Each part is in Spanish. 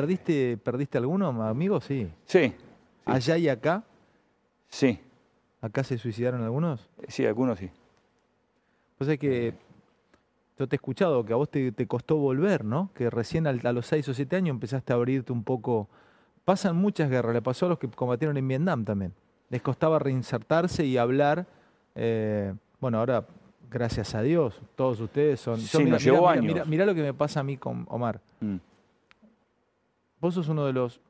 ¿Perdiste, ¿Perdiste alguno, amigo? Sí. Sí, ¿Allá y acá? sí, ¿Acá se suicidaron algunos? sí, algunos sí. Pues es que yo te he escuchado que a vos te, te costó volver, ¿no? Que recién al- a los 6 o 7 años empezaste a abrirte un poco. Pasan muchas guerras, le pasó a los que combatieron en Vietnam también. Les costaba reinsertarse y hablar. eh, bueno, ahora, gracias a Dios, todos ustedes son. Sí, nos llevó mirá, años. mirá- mirá lo que me pasa a mí con Omar. Mm. Vos sos uno de los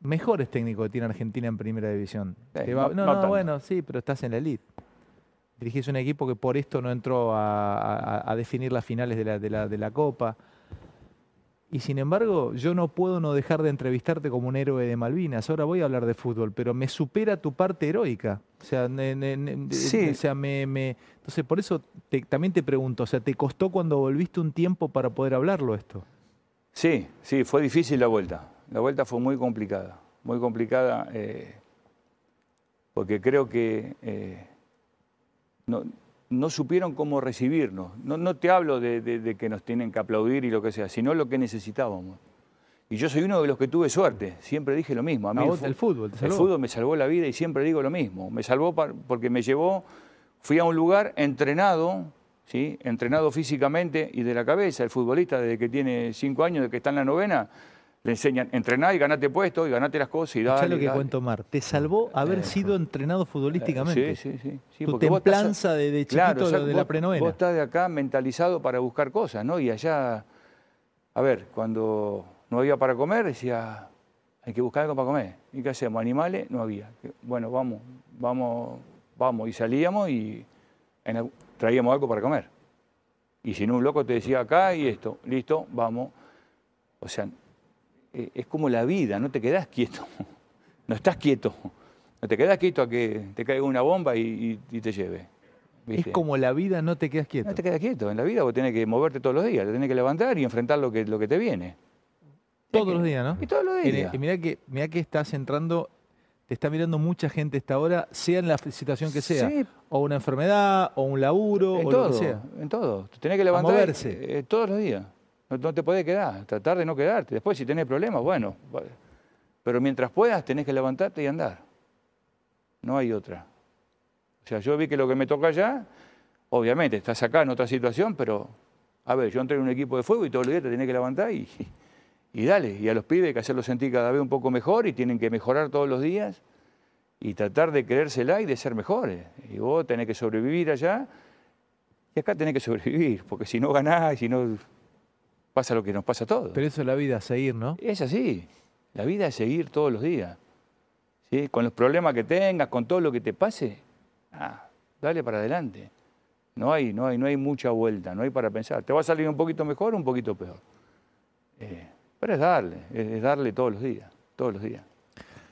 mejores técnicos que tiene Argentina en primera división. Sí, Que va- no- no, no no, tanto. bueno, sí, pero estás en la elite. Dirigís un equipo que por esto no entró a, a- a definir las finales de la, de, la, de la Copa. Y sin embargo, yo no puedo no dejar de entrevistarte como un héroe de Malvinas. Ahora voy a hablar de fútbol, pero me supera tu parte heroica. O sea, ne- ne- ne- Sí. o sea me, me- entonces por eso te- también te pregunto, o sea, ¿te costó cuando volviste un tiempo para poder hablarlo esto? Sí, sí, fue difícil la vuelta. La vuelta fue muy complicada, muy complicada, eh, porque creo que eh, no, no supieron cómo recibirnos. No, no te hablo de, de- de que nos tienen que aplaudir y lo que sea, sino lo que necesitábamos. Y yo soy uno de los que tuve suerte, siempre dije lo mismo. A mí el fútbol, el fútbol me salvó la vida y siempre digo lo mismo. Me salvó porque me llevó, fui a un lugar entrenado, ¿sí? entrenado físicamente y de la cabeza. El futbolista desde que tiene cinco años, desde que está en la novena, le enseñan entrenar y ganate puesto y ganate las cosas y Escuchá dale. lo que dale. cuenta Omar. Te salvó haber Eh, sido entrenado futbolísticamente. Sí, sí, sí. sí, Tu vos estás- templanza de, de chiquito Claro, lo o sea, de la prenovena. Vos estás de acá mentalizado para buscar cosas, ¿no? Y allá, a ver, cuando no había para comer, decía, hay que buscar algo para comer. ¿Y qué hacemos? Animales no había. Bueno, vamos, vamos, vamos. Y salíamos y en traíamos algo para comer. Y si no, un loco te decía acá y esto, listo, vamos. O sea, eh, es como la vida, no te quedás quieto. No estás quieto. No te quedás quieto a que te caiga una bomba y, y- y te lleve. Es como la vida, no te quedas quieto. No te quedas quieto. En la vida vos tenés que moverte todos los días, te tenés que levantar y enfrentar lo que, lo que te viene. Todos los días, ¿no? Y todos los días. Y mirá que, mirá que estás entrando, te está mirando mucha gente esta hora, sea en la situación que sea. Sí. O una enfermedad, o un laburo, En o todo, lo que sea. en todo. Te tenés que levantar moverse. eh, todos los días. No, no te podés quedar, tratar de no quedarte. Después, si tenés problemas, bueno. Pero mientras puedas, tenés que levantarte y andar. No hay otra. O sea, yo vi que lo que me toca allá, obviamente, estás acá en otra situación, pero, a ver, yo entré en un equipo de fuego y todos los días te tenés que levantar y, y dale. Y a los pibes hay que hacerlos sentir cada vez un poco mejor y tienen que mejorar todos los días y tratar de creérsela y de ser mejores. Y vos tenés que sobrevivir allá y acá tenés que sobrevivir, porque si no ganás y si no pasa lo que nos pasa a todos. Pero eso es la vida, seguir, ¿no? Es así. La vida es seguir todos los días. ¿sí? Con los problemas que tengas, con todo lo que te pase, ah, dale para adelante. No hay, no, hay, no hay mucha vuelta, no hay para pensar. Te va a salir un poquito mejor o un poquito peor. Eh, pero es darle, es, es darle todos los días, todos los días.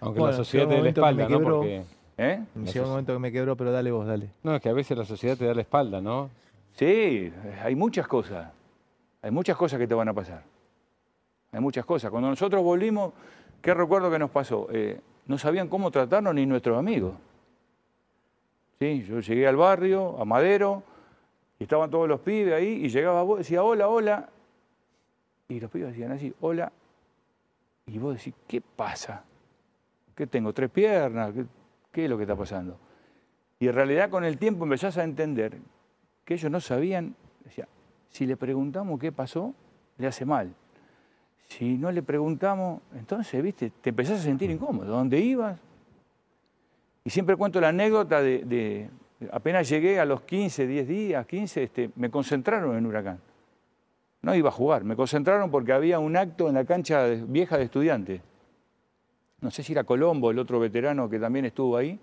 Aunque Bueno, la sociedad te da la espalda, ¿no? quebró. Porque, ¿Eh? Llegó un momento que me quebró, pero dale vos, dale. no, es que a veces la sociedad te da la espalda, ¿no? Sí, hay muchas cosas. Hay muchas cosas que te van a pasar. Hay muchas cosas. Cuando nosotros volvimos, ¿qué recuerdo que nos pasó? Eh, no sabían cómo tratarnos ni nuestros amigos. Sí, yo llegué al barrio, a Madero, y estaban todos los pibes ahí, y llegaba vos, decía hola, hola. Y los pibes decían así, hola. Y vos decís, ¿qué pasa? ¿Qué tengo? ¿Tres piernas? ¿Qué, qué es lo que está pasando? Y en realidad con el tiempo empezás a entender que ellos no sabían, decía, si le preguntamos qué pasó, le hace mal. Si no le preguntamos, entonces, viste, te empezás a sentir incómodo. ¿Dónde ibas? Y siempre cuento la anécdota de, de- apenas llegué a los 15, 10 días, 15, este, me concentraron en Huracán. No iba a jugar, me concentraron porque había un acto en la cancha de- vieja de estudiantes. No sé si era Colombo, el otro veterano que también estuvo ahí.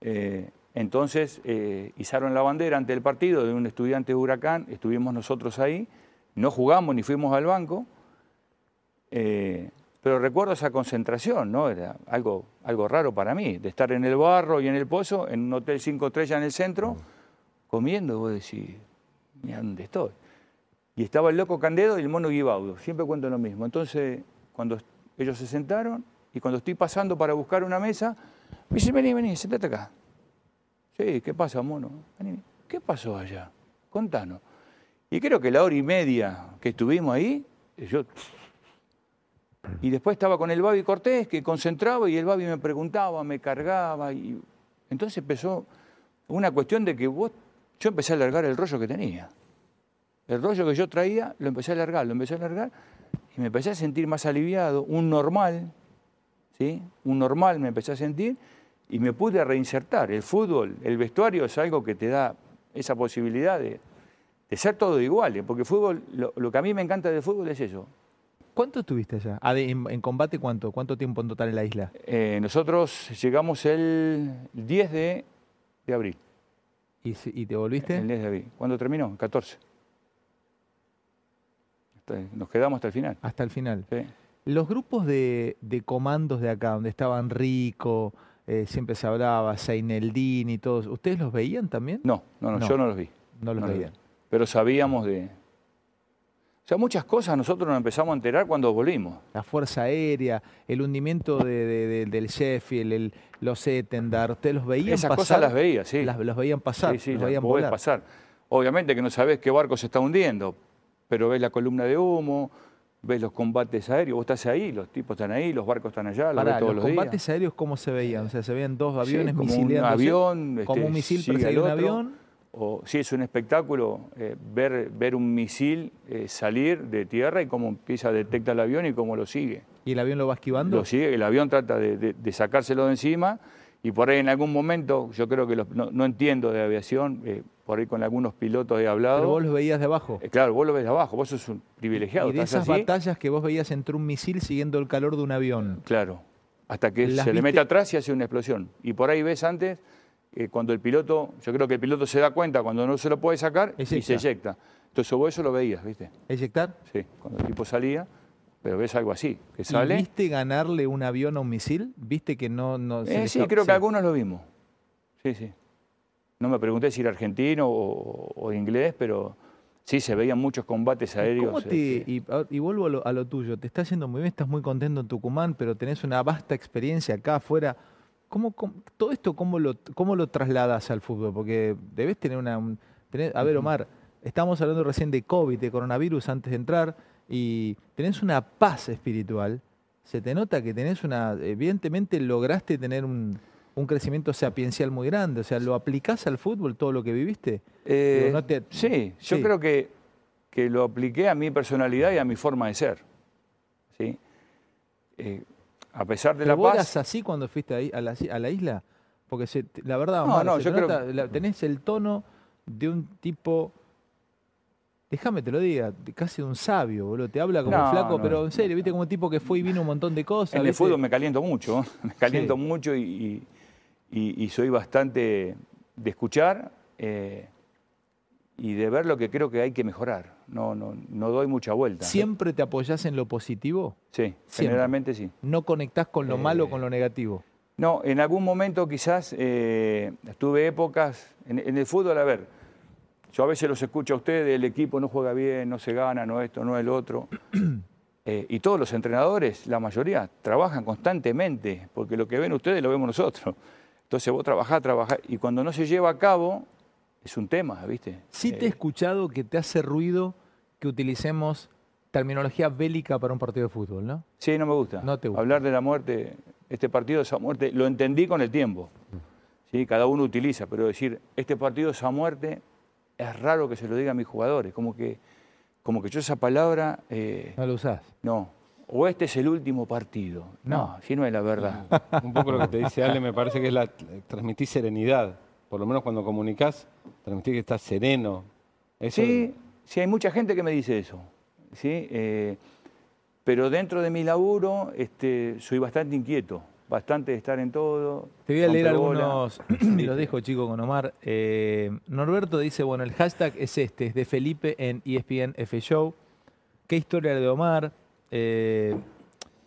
Eh, entonces eh, izaron la bandera ante el partido de un estudiante de Huracán, estuvimos nosotros ahí, no jugamos ni fuimos al banco, eh, pero recuerdo esa concentración, ¿no? Era algo, algo raro para mí, de estar en el barro y en el pozo, en un hotel cinco estrellas en el centro, comiendo, y vos decís, dónde estoy. Y estaba el loco Candedo y el mono Guibaudo, siempre cuento lo mismo. Entonces, cuando ellos se sentaron y cuando estoy pasando para buscar una mesa, me dice, vení, vení, sentate acá. Sí, ¿qué pasa, mono? Vení, ¿Qué pasó allá? Contanos. Y creo que la hora y media que estuvimos ahí, yo Y después estaba con el Babi Cortés, que concentraba y el Babi me preguntaba, me cargaba. Y... Entonces empezó una cuestión de que yo empecé a alargar el rollo que tenía. El rollo que yo traía, lo empecé a alargar, lo empecé a alargar y me empecé a sentir más aliviado, un normal, ¿sí? Un normal me empecé a sentir y me pude reinsertar. El fútbol, el vestuario es algo que te da esa posibilidad de, de ser todo igual, ¿eh? porque fútbol, lo, lo que a mí me encanta del fútbol es eso, ¿Cuánto estuviste allá? Ah, en, en combate cuánto? ¿Cuánto tiempo en total en la isla? Eh, nosotros llegamos el 10 de, de abril. ¿Y, te volviste? El 10 de abril. ¿Cuándo terminó? El 14. Nos quedamos hasta el final. Hasta el final. sí. Los grupos de, de comandos de acá, donde estaban Rico, eh, siempre se hablaba, Seineldín y todos, ¿ustedes los veían también? No, no, no, No. yo no los vi. No los no veían. vi. Pero sabíamos de... O sea, muchas cosas nosotros nos empezamos a enterar cuando volvimos. La Fuerza Aérea, el hundimiento de- de- de- del Sheffield, el- los Etendard, ¿ustedes los veían Esas pasar? cosas las veía, sí. Las- los veían pasar, Sí, sí, los las veían volar. pasar. Obviamente que no sabés qué barco se está hundiendo, pero ves la columna de humo, ves los combates aéreos, vos estás ahí, los tipos están ahí, los barcos están allá, los Pará, ves todos los los, combates días. aéreos, ¿cómo se veían? O sea, se veían dos Sí, aviones como un avión, como este, un misil perseguido un avión. O sí, es un espectáculo eh, ver, ver un misil eh, salir de tierra y cómo empieza a detectar el avión y cómo lo sigue. ¿Y el avión lo va esquivando? Lo sigue, el avión trata de, de- de sacárselo de encima y por ahí en algún momento, yo creo que los- no, no entiendo de aviación, eh, por ahí con algunos pilotos he hablado. Pero vos los veías de abajo. Eh, claro, vos lo ves de abajo, vos sos un privilegiado. y de esas así, batallas que vos veías entre un misil siguiendo el calor de un avión. Claro, hasta que ¿Las se le mete atrás y hace una explosión. Y por ahí ves antes, eh, cuando el piloto, yo creo que el piloto se da cuenta cuando no se lo puede sacar y se eyecta. Entonces vos eso lo veías, ¿viste? ¿Eyectar? Sí, cuando el tipo salía, pero ves algo así, que ¿Y sale. ¿Viste ganarle un avión a un misil? ¿Viste que no...? no se Eh, sí, creo que algunos lo vimos. Sí, sí. No me pregunté si era argentino o, o inglés, pero sí se veían muchos combates aéreos. ¿Cómo te, este, y, vuelvo a lo, a lo tuyo, te está yendo muy bien, estás muy contento en Tucumán, pero tenés una vasta experiencia acá afuera. ¿Cómo, cómo- todo esto cómo lo, cómo lo trasladas al fútbol? Porque debes tener una... un- tenés- a ver, Omar, estamos hablando recién de COVID, de coronavirus antes de entrar, y tenés una paz espiritual. Se te nota que tenés una... Evidentemente lograste tener un, un crecimiento sapiencial muy grande. O sea, ¿lo aplicás al fútbol todo lo que viviste? Eh, Digo, no te- sí, yo sí. creo que, que lo apliqué a mi personalidad y a mi forma de ser. ¿sí? Eh, a pesar de ¿Pero la vos paz. eras así cuando fuiste ahí a la, a la isla? Porque se- la verdad, No, Omar, no, se yo te creo nota- tenés el tono de un tipo, déjame te lo diga, casi un sabio, boludo. Te habla como No, flaco, no, pero en serio, viste como un tipo que fue y vino un montón de cosas. En el fútbol me caliento mucho, me caliento Sí. mucho y, y- y- y soy bastante de escuchar eh, y de ver lo que creo que hay que mejorar. No, no, no doy mucha vuelta. ¿Siempre te apoyás en lo positivo? Sí, Siempre. generalmente sí. ¿No conectás con lo malo o Eh, con lo negativo? No, en algún momento quizás eh, tuve épocas, en, en el fútbol, a ver, yo a veces los escucho a ustedes, el equipo no juega bien, no se gana, no esto, no el otro. Eh, y todos los entrenadores, la mayoría, trabajan constantemente, porque lo que ven ustedes lo vemos nosotros. Entonces vos trabajás, trabajás, y cuando no se lleva a cabo, es un tema, ¿viste? Sí te he Eh, escuchado que te hace ruido que utilicemos terminología bélica para un partido de fútbol, ¿no? Sí, no me gusta. No te gusta. Hablar de la muerte, este partido de esa muerte, lo entendí con el tiempo. ¿sí? Cada uno utiliza, pero decir, este partido de esa muerte, es raro que se lo diga a mis jugadores. Como que, como que yo esa palabra, eh, No lo usás. no. O este es el último partido. No, No. si no es la verdad. Un poco lo que te dice Ale me parece que es la transmitir serenidad. Por lo menos cuando comunicas, transmitir que estás sereno. Eso- Sí, sí, hay mucha gente que me dice eso. ¿sí? Eh, pero dentro de mi laburo este, soy bastante inquieto, bastante de estar en todo. Te voy a leer algunos, y los dejo chico con Omar. Eh, Norberto dice, bueno, el hashtag es este, es de Felipe en ESPN F Show. ¿Qué historia de Omar? Eh,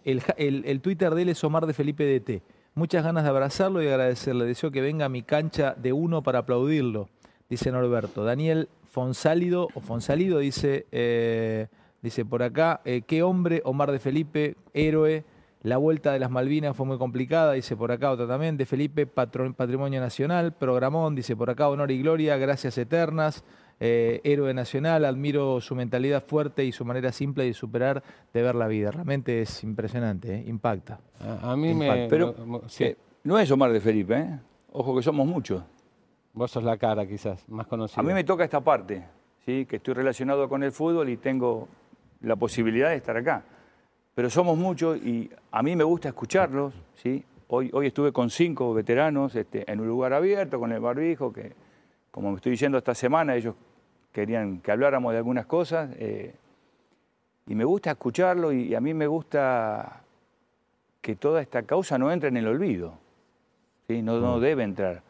el, el- el Twitter de él es Omar de Felipe DT. Muchas ganas de abrazarlo y agradecerle. Deseo que venga a mi cancha de uno para aplaudirlo, dice Norberto. Daniel Fonsálido, o Fonsalido, dice, eh, dice por acá, qué hombre, Omar de Felipe, héroe. La vuelta de las Malvinas fue muy complicada, dice por acá otro también, de Felipe, Patrimonio Nacional, Programón, dice por acá, honor y gloria, gracias eternas. eh, héroe nacional, admiro su mentalidad fuerte y su manera simple de superar, de ver la vida. Realmente es impresionante, ¿eh? impacta. A, a mí me... Pero me- sí, eh, no es Omar de Felipe, ¿eh? Ojo que somos muchos. vos sos la cara quizás, más conocida. A mí me toca esta parte, ¿sí? que estoy relacionado con el fútbol y tengo la posibilidad de estar acá. Pero somos muchos y a mí me gusta escucharlos. ¿sí? Hoy, hoy estuve con cinco veteranos este, en un lugar abierto, con el barbijo, que como me estoy diciendo esta semana, ellos querían que habláramos de algunas cosas. eh, y me gusta escucharlo y, y a mí me gusta que toda esta causa no entre en el olvido. ¿sí? No, no debe entrar.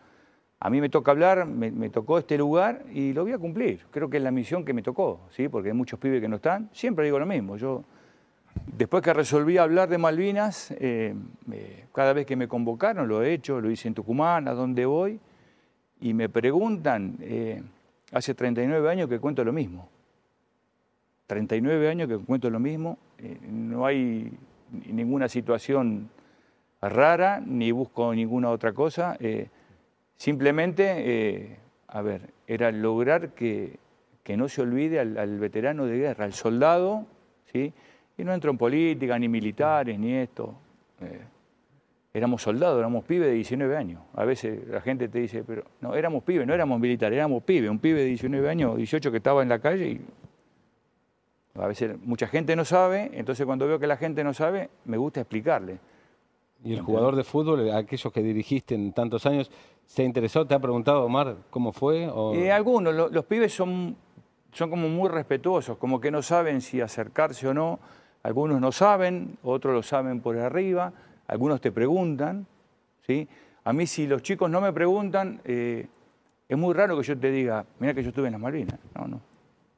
A mí me toca hablar, me, me tocó este lugar y lo voy a cumplir. Creo que es la misión que me tocó, ¿sí? porque hay muchos pibes que no están. Siempre digo lo mismo. Yo, después que resolví hablar de Malvinas, eh, cada vez que me convocaron, lo he hecho, lo hice en Tucumán, a dónde voy, y me preguntan, eh, hace 39 años que cuento lo mismo. 39 años que cuento lo mismo, eh, no hay ni- ninguna situación rara, ni busco ninguna otra cosa. eh, simplemente, a ver, era lograr que, que no se olvide al veterano de guerra, al soldado, ¿sí? Y no entro en política, ni militares, ni esto. eh, éramos soldados, éramos pibes de 19 años. A veces la gente te dice, pero no, éramos pibes, no éramos militares, éramos pibes, un pibe de 19 años, 18 que estaba en la calle y a veces mucha gente no sabe, entonces cuando veo que la gente no sabe, me gusta explicarle. Y el jugador de fútbol, aquellos que dirigiste en tantos años, ¿se interesó? ¿Te ha preguntado, Omar, cómo fue? O- Eh, algunos, lo- los pibes son, son como muy respetuosos, como que no saben si acercarse o no. Algunos no saben, otros lo saben por arriba, algunos te preguntan. ¿sí? A mí si los chicos no me preguntan, eh, es muy raro que yo te diga, mira que yo estuve en las Malvinas. No, no.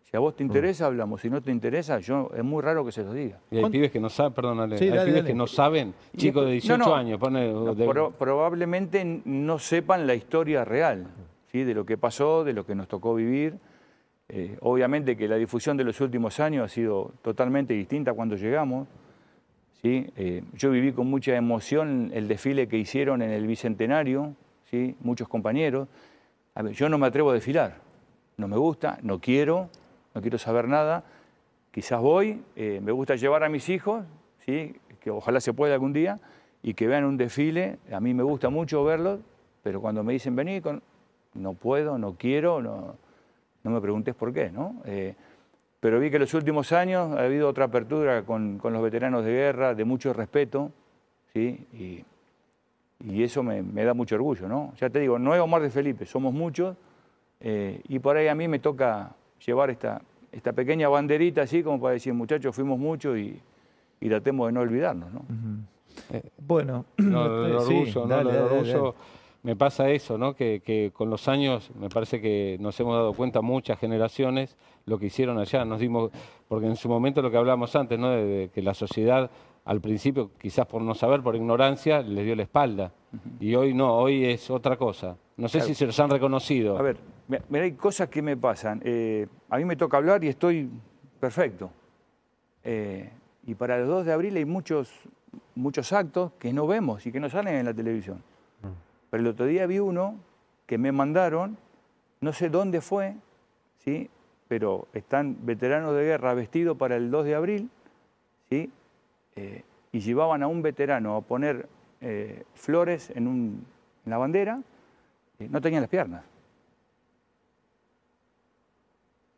Si a vos te interesa, hablamos. Si no te interesa, yo es muy raro que se los diga. Y hay ¿Cuánto- pibes que no saben, perdónale, Sí, hay dale, pibes dale. que no saben, chicos de después- 18 no, no. años, pone, No, de- pro- probablemente no sepan la historia real, ¿sí? de lo que pasó, de lo que nos tocó vivir. Eh, obviamente que la difusión de los últimos años ha sido totalmente distinta cuando llegamos. ¿sí? Eh, yo viví con mucha emoción el desfile que hicieron en el Bicentenario, ¿sí? muchos compañeros. A yo no me atrevo a desfilar, no me gusta, no quiero, no quiero saber nada. Quizás voy, eh, me gusta llevar a mis hijos, ¿sí? que ojalá se pueda algún día, y que vean un desfile. A mí me gusta mucho verlo, pero cuando me dicen vení, con... no puedo, no quiero, no, no me preguntes por qué. ¿no? Eh, pero vi que en los últimos años ha habido otra apertura con, con los veteranos de guerra, de mucho respeto, ¿sí? y, y eso me, me da mucho orgullo. ¿no? Ya te digo, no es Omar de Felipe, somos muchos, eh, y por ahí a mí me toca llevar esta, esta pequeña banderita así como para decir, muchachos, fuimos muchos y, y tratemos de no olvidarnos. ¿no? Bueno, No, sí, ¿no? dale, dale, dale. Me pasa eso, ¿no? Que, que con los años me parece que nos hemos dado cuenta muchas generaciones lo que hicieron allá. Nos dimos, porque en su momento lo que hablábamos antes, ¿no? De, de que la sociedad al principio, quizás por no saber, por ignorancia, les dio la espalda. Y hoy no, hoy es otra cosa. No sé Claro. si se los han reconocido. A ver, mi- mira, hay cosas que me pasan. Eh, a mí me toca hablar y estoy perfecto. Eh, y para el 2 de abril hay muchos, muchos actos que no vemos y que no salen en la televisión. Pero el otro día vi uno que me mandaron, no sé dónde fue, ¿sí? pero están veteranos de guerra vestidos para el 2 de abril, ¿sí? Eh, y llevaban a un veterano a poner eh, flores en, un- en la bandera, no tenían las piernas.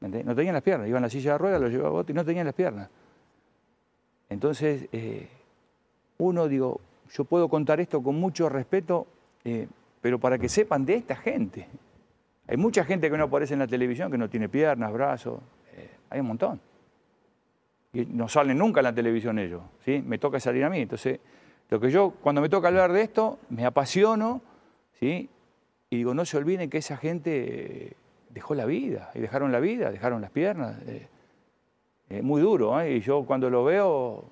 No tenían las piernas, iban en la silla de ruedas, lo llevaba otro y no tenían las piernas. Entonces, eh, uno, digo, yo puedo contar esto con mucho respeto, eh, pero para que sepan de esta gente. Hay mucha gente que no aparece en la televisión, que no tiene piernas, brazos, eh, hay un montón. Y no salen nunca en la televisión ellos, ¿sí? Me toca salir a mí. Entonces, lo que yo, cuando me toca hablar de esto, me apasiono, ¿sí? Y digo, no se olviden que esa gente eh, dejó la vida, y dejaron la vida, dejaron las piernas. eh, es muy duro, ¿eh? Y yo cuando lo veo,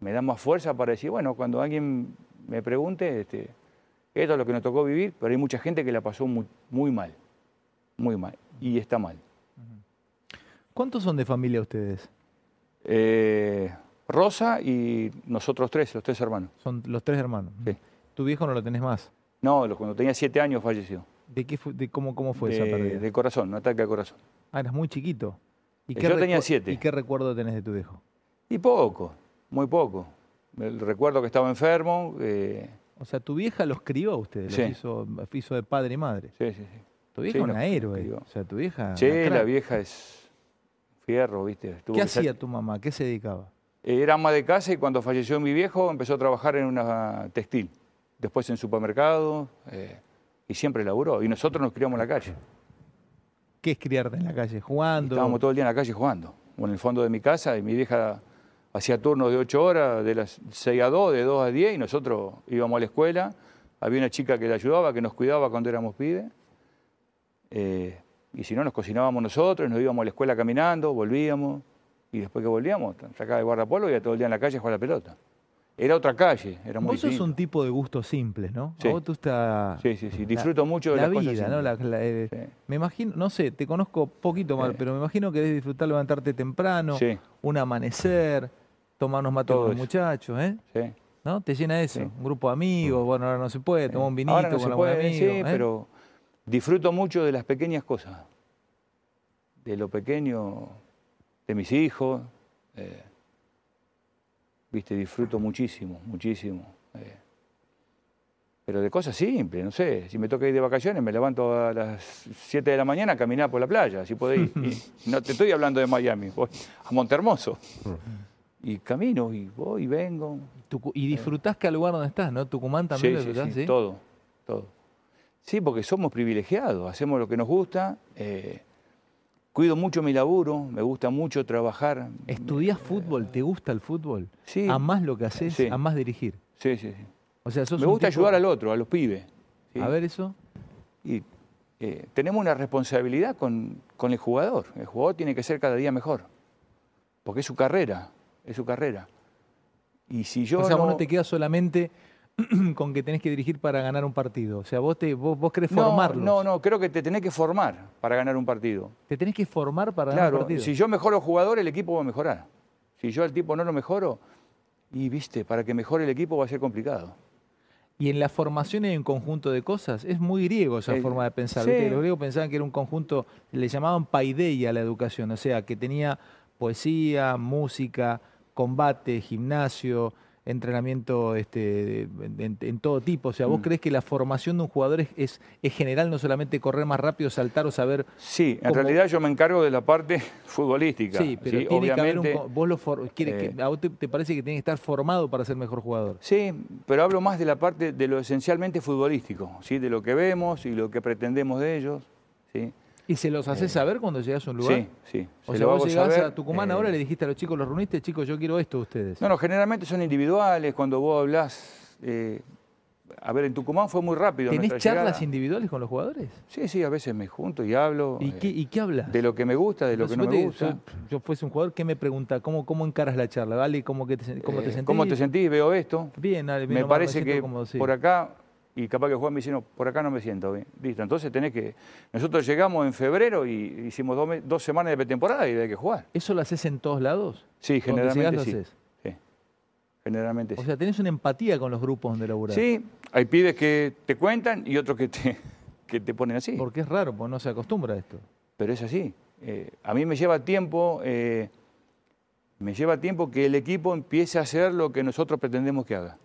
me da más fuerza para decir, bueno, cuando alguien me pregunte, este, esto es lo que nos tocó vivir, pero hay mucha gente que la pasó muy, muy mal, muy mal, y está mal. ¿Cuántos son de familia ustedes? Eh, Rosa y nosotros tres, los tres hermanos. Son los tres hermanos. Sí. Tu viejo no lo tenés más. No, cuando tenía siete años falleció. ¿De qué de cómo, cómo fue esa pérdida? de corazón, un ataque al corazón. Ah, eras muy chiquito. ¿Y Yo tenía siete. ¿Y qué recuerdo tenés de tu viejo? Y poco, muy poco. El recuerdo que estaba enfermo. eh, O sea, tu vieja los crió a ustedes, los Sí. hizo, hizo de padre y madre. sí, sí, sí. Tu vieja Sí, es nos una héroe. crió. O sea, tu vieja. Sí, la vieja es fierro, ¿viste? ¿Qué hacía tu mamá? ¿Qué se dedicaba? Era ama de casa y cuando falleció mi viejo empezó a trabajar en una textil. Después en supermercado eh, y siempre laburó. Y nosotros nos criamos en la calle. ¿Qué es criarte en la calle? ¿Jugando? Estábamos todo el día en la calle jugando. O en el fondo de mi casa y mi vieja hacía turnos de 8 horas, de las 6 a 2, de 2 a 10 y nosotros íbamos a la escuela. Había una chica que la ayudaba, que nos cuidaba cuando éramos pibes. Eh, y si no, nos cocinábamos nosotros, nos íbamos a la escuela caminando, volvíamos. Y después que volvíamos, sacaba el guardapolvo y todo el día en la calle a jugar a la pelota. Era otra calle, era muy Vos sos un tipo de gustos simples, ¿no? Sí. A vos te gusta Sí, sí, sí. Disfruto mucho de la las vida, cosas ¿no? simples. La- la- eh, Sí. Me imagino, no sé, te conozco poquito mal, Sí. pero me imagino que debes disfrutar levantarte temprano, un amanecer, tomar unos Todo con los muchachos, ¿eh? sí. ¿No? ¿Te llena eso? Sí. Un grupo de amigos, bueno, ahora no se puede, tomar un vinito Ahora no con se puede, amigo, sí, ¿eh? pero disfruto mucho de las pequeñas cosas. De lo pequeño de mis hijos. eh, Viste, disfruto muchísimo, muchísimo. eh. Pero de cosas simples, no sé. Si me toca ir de vacaciones, me levanto a las 7 de la mañana a caminar por la playa, ir. Y no te estoy hablando de Miami, voy a Montermoso. Y camino, y voy y vengo. Tucu- y disfrutás cada lugar donde estás, ¿no? Tucumán también lo Sí, sí, disfrutás, sí, todo, todo. Sí, porque somos privilegiados, hacemos lo que nos gusta. eh, cuido mucho mi laburo, me gusta mucho trabajar. ¿Estudiás fútbol? ¿Te gusta el fútbol? Sí, ¿Amás lo que haces? Sí. ¿Amás dirigir? sí, sí. sí. O sea, sos Me gusta tipo- ayudar al otro, a los pibes. ¿sí? A ver eso. Y eh, tenemos una responsabilidad con, con el jugador. El jugador tiene que ser cada día mejor, porque es su carrera, es su carrera. Y si yo o sea, vos no, no te quedas solamente con que tenés que dirigir para ganar un partido. O sea, vos, te, vos, vos querés no, formarlos. no, no, creo que te tenés que formar para ganar un partido. Te tenés que formar para ganar un Claro, partido. si yo mejoro jugador, el equipo va a mejorar. Si yo al tipo no lo mejoro, y viste, para que mejore el equipo va a ser complicado. Y en la formación hay un conjunto de cosas. Es muy griego esa forma de pensar. Los griegos pensaban que era un conjunto, le llamaban paideia a la educación, o sea, que tenía poesía, música, combate, gimnasio, entrenamiento este, de- en, en todo tipo. O sea, ¿vos Mm. crees que la formación de un jugador es, es, es general, no solamente correr más rápido, saltar o saber... Sí, en realidad yo me encargo de la parte futbolística. Sí, pero tiene que haber un... obviamente. Vos lo for- que- eh, ¿A vos te, te parece que tiene que estar formado para ser mejor jugador? Sí, pero hablo más de la parte de lo esencialmente futbolístico, ¿sí? de lo que vemos y lo que pretendemos de ellos. Sí, ¿Y se los haces saber cuando llegas a un lugar? sí. sí. O se sea, vos llegás saber, a Tucumán eh, ahora y le dijiste a los chicos, los reuniste, chicos, yo quiero esto de ustedes. No, no, generalmente son individuales. Cuando vos hablás. eh, a ver, en Tucumán fue muy rápido. ¿Tenés charlas llegada. individuales con los jugadores? Sí, sí, a veces me junto y hablo. ¿Y eh, qué, y qué hablas? De lo que me gusta, de lo que no me gusta. Yo, yo fuese un jugador, ¿qué me pregunta? ¿Cómo, cómo encaras la charla? ¿Vale? ¿Cómo, que te, cómo te Eh, sentís? ¿Cómo te sentís? Veo esto. Bien, dale, bien, me nomás parece que sí. por acá, y capaz que Juan me dice, no, por acá no me siento bien. Listo, entonces tenés que... Nosotros llegamos en febrero y hicimos dos, semanas de pretemporada y hay que jugar. ¿Eso lo haces en todos lados? Sí, generalmente lo sí. haces. sí. Generalmente O sí. sea, tenés una empatía con los grupos donde laburás. Sí, hay pibes que te cuentan y otros que te, que te ponen así. Porque es raro, porque no se acostumbra a esto. Pero es así. Eh, a mí me lleva tiempo, eh, me lleva tiempo que el equipo empiece a hacer lo que nosotros pretendemos que haga.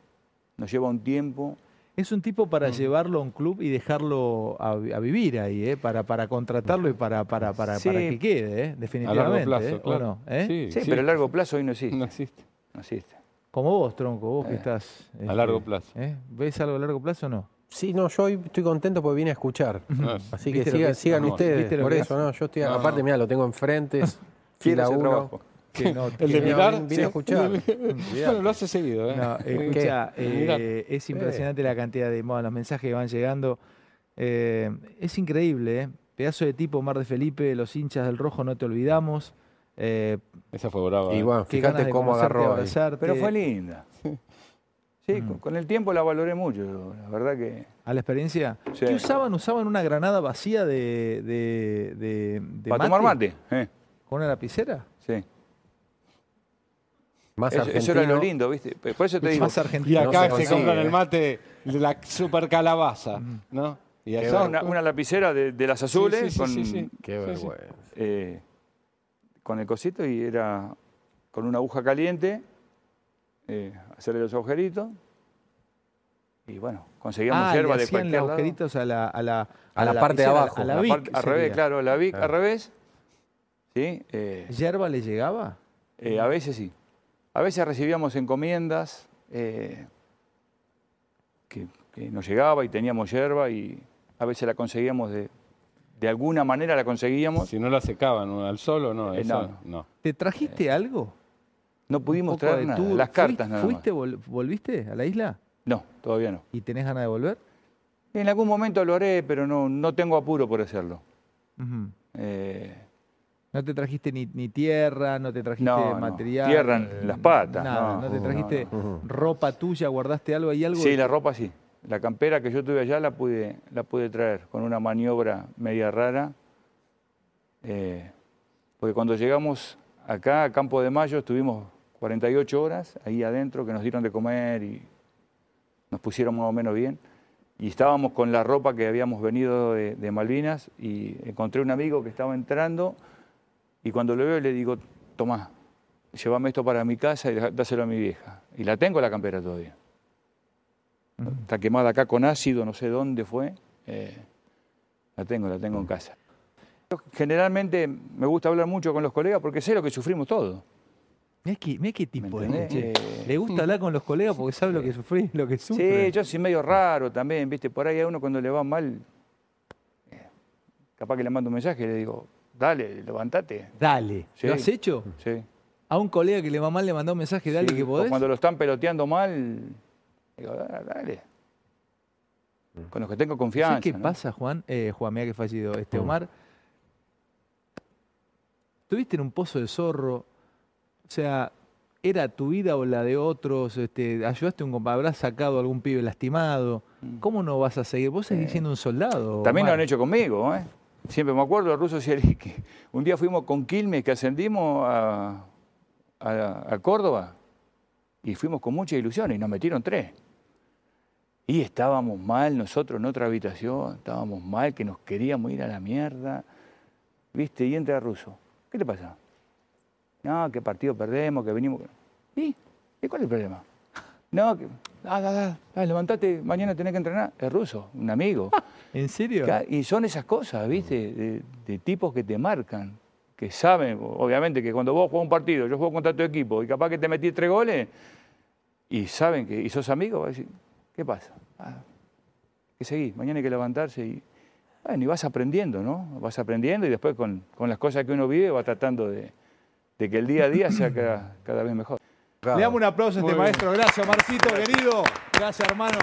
Nos lleva un tiempo. Es un tipo Mm. para llevarlo a un club y dejarlo a, vi- a vivir ahí, ¿eh? para, para contratarlo y para, para, para, Sí. para que quede, ¿eh? A definitivamente. largo plazo, ¿eh? ¿O claro. no? ¿Eh? Sí, pero a largo plazo hoy no existe. No existe. No existe. Como vos, Tronco, vos que estás... a largo plazo. ¿eh? ¿Ves algo a largo plazo o no? Sí, no, yo hoy estoy contento porque vine a escuchar. Así que, ¿Viste lo siga- que sigan ustedes. ¿Viste lo Por eso, es? no, yo estoy. No, aparte, no. mira, lo tengo enfrente. Fila ese uno. trabajo. Que no, El de mirar. vine- vine a escuchar. bueno, lo hace seguido, ¿eh? No, escucha, eh, es impresionante la cantidad de bueno, los mensajes que van llegando. Eh, es increíble, ¿eh? Pedazo de tipo Mar de Felipe, los hinchas del rojo, no te olvidamos. Eh, Esa fue brava. Y ¿eh? bueno, fíjate cómo agarró. Pero fue linda. Sí, Mm. con, el tiempo la valoré mucho. La verdad que. ¿A la experiencia? Sí. ¿Qué usaban? ¿Usaban una granada vacía de, de, de- de para tomar mate. eh, ¿Con una lapicera? sí. Más Eso, eso era lo argentino. lindo, ¿viste? Por eso te digo. Más Y argentino. No acá se se, compran el mate de la super calabaza, ¿no? Y allá- Una, una lapicera de, de las azules Sí, sí, con, sí, sí, sí. Qué vergüenza. eh, con el cosito y era con una aguja caliente, eh, hacerle los agujeritos. Y bueno, conseguíamos Ah, hierba le de hacían cualquier los lado. agujeritos a la, a la, A la parte de abajo. A la La Vic parte- al revés, claro, la Vic Claro. al revés. ¿Sí? Eh, ¿Yerba le llegaba? eh, a veces sí. A veces recibíamos encomiendas eh, que, que nos llegaba y teníamos hierba y a veces la conseguíamos de, de alguna manera la conseguíamos. Si no la secaban al sol o no, Eh, eso no. no. ¿Te trajiste algo? No ¿Un pudimos traer nada, tour? las cartas ¿Fuiste- nada más. ¿Fuiste, vol- volviste a la isla? No, todavía no. ¿Y tenés ganas de volver? En algún momento lo haré, pero no, no tengo apuro por hacerlo. Eh, No te trajiste ni, ni tierra, no te trajiste No, no. material. Tierra en las patas, Nada, no, no. te trajiste No, no. ropa tuya, guardaste algo ahí, algo. sí, la ropa sí. La campera que yo tuve allá la pude, la pude traer con una maniobra media rara. Eh, porque cuando llegamos acá a Campo de Mayo estuvimos 48 horas ahí adentro que nos dieron de comer y nos pusieron más o menos bien. Y estábamos con la ropa que habíamos venido de, de Malvinas y encontré un amigo que estaba entrando y cuando lo veo le digo, tomá, llévame esto para mi casa y dáselo a mi vieja. Y la tengo la campera todavía. Está quemada acá con ácido, no sé dónde fue. eh, la tengo, la tengo en casa. Generalmente me gusta hablar mucho con los colegas porque sé lo que sufrimos todos. Mirá qué, tipo ¿Me es, che. entendés? Eh, Le gusta hablar con los colegas porque sabe lo que sufrí, lo que sufre. Sí, yo soy medio raro también, ¿viste? Por ahí a uno cuando le va mal, eh, capaz que le mando un mensaje y le digo, dale, levantate. Dale. Sí. ¿Lo has hecho? Sí. A un colega que le va mal le mandó un mensaje, dale Sí, que podés. Cuando lo están peloteando mal, digo, "Ah, dale. Con los que tengo confianza. ¿Sabes qué ¿no? pasa, Juan? Eh, Juan, mira que fallido. Este, Mm. Omar, estuviste en un pozo de zorro, o sea, ¿era tu vida o la de otros? Este, ¿Ayudaste a un compa? ¿Habrás sacado a algún pibe lastimado? ¿Cómo no vas a seguir? Vos seguís Eh, siendo un soldado. También lo han hecho conmigo, ¿eh? Siempre me acuerdo, el ruso Sieriki. Un día fuimos con Quilmes, que ascendimos a, a- Córdoba, y fuimos con mucha ilusión, y nos metieron tres. Y estábamos mal nosotros en otra habitación, estábamos mal, que nos queríamos ir a la mierda. ¿Viste? Y entra el ruso. ¿Qué te pasa? No, que partido perdemos, que venimos. ¿Y? ¿Y cuál es el problema? No, que. Ah, da, da, da, levantate, mañana tenés que entrenar. Es ruso, un amigo. ¿En serio? Y son esas cosas, ¿viste? De, de tipos que te marcan, que saben, obviamente, que cuando vos jugás un partido, yo juego contra tu equipo y capaz que te metí tres goles, y saben que y sos amigo, vas a decir, ¿qué pasa? Ah, que seguís, mañana hay que levantarse y. Bueno, y vas aprendiendo, ¿no? Vas aprendiendo y después con, con las cosas que uno vive va tratando de, de que el día a día sea cada, cada vez mejor. Le damos un aplauso a este Muy bien. maestro. Gracias, Marcito, querido. Gracias, hermano.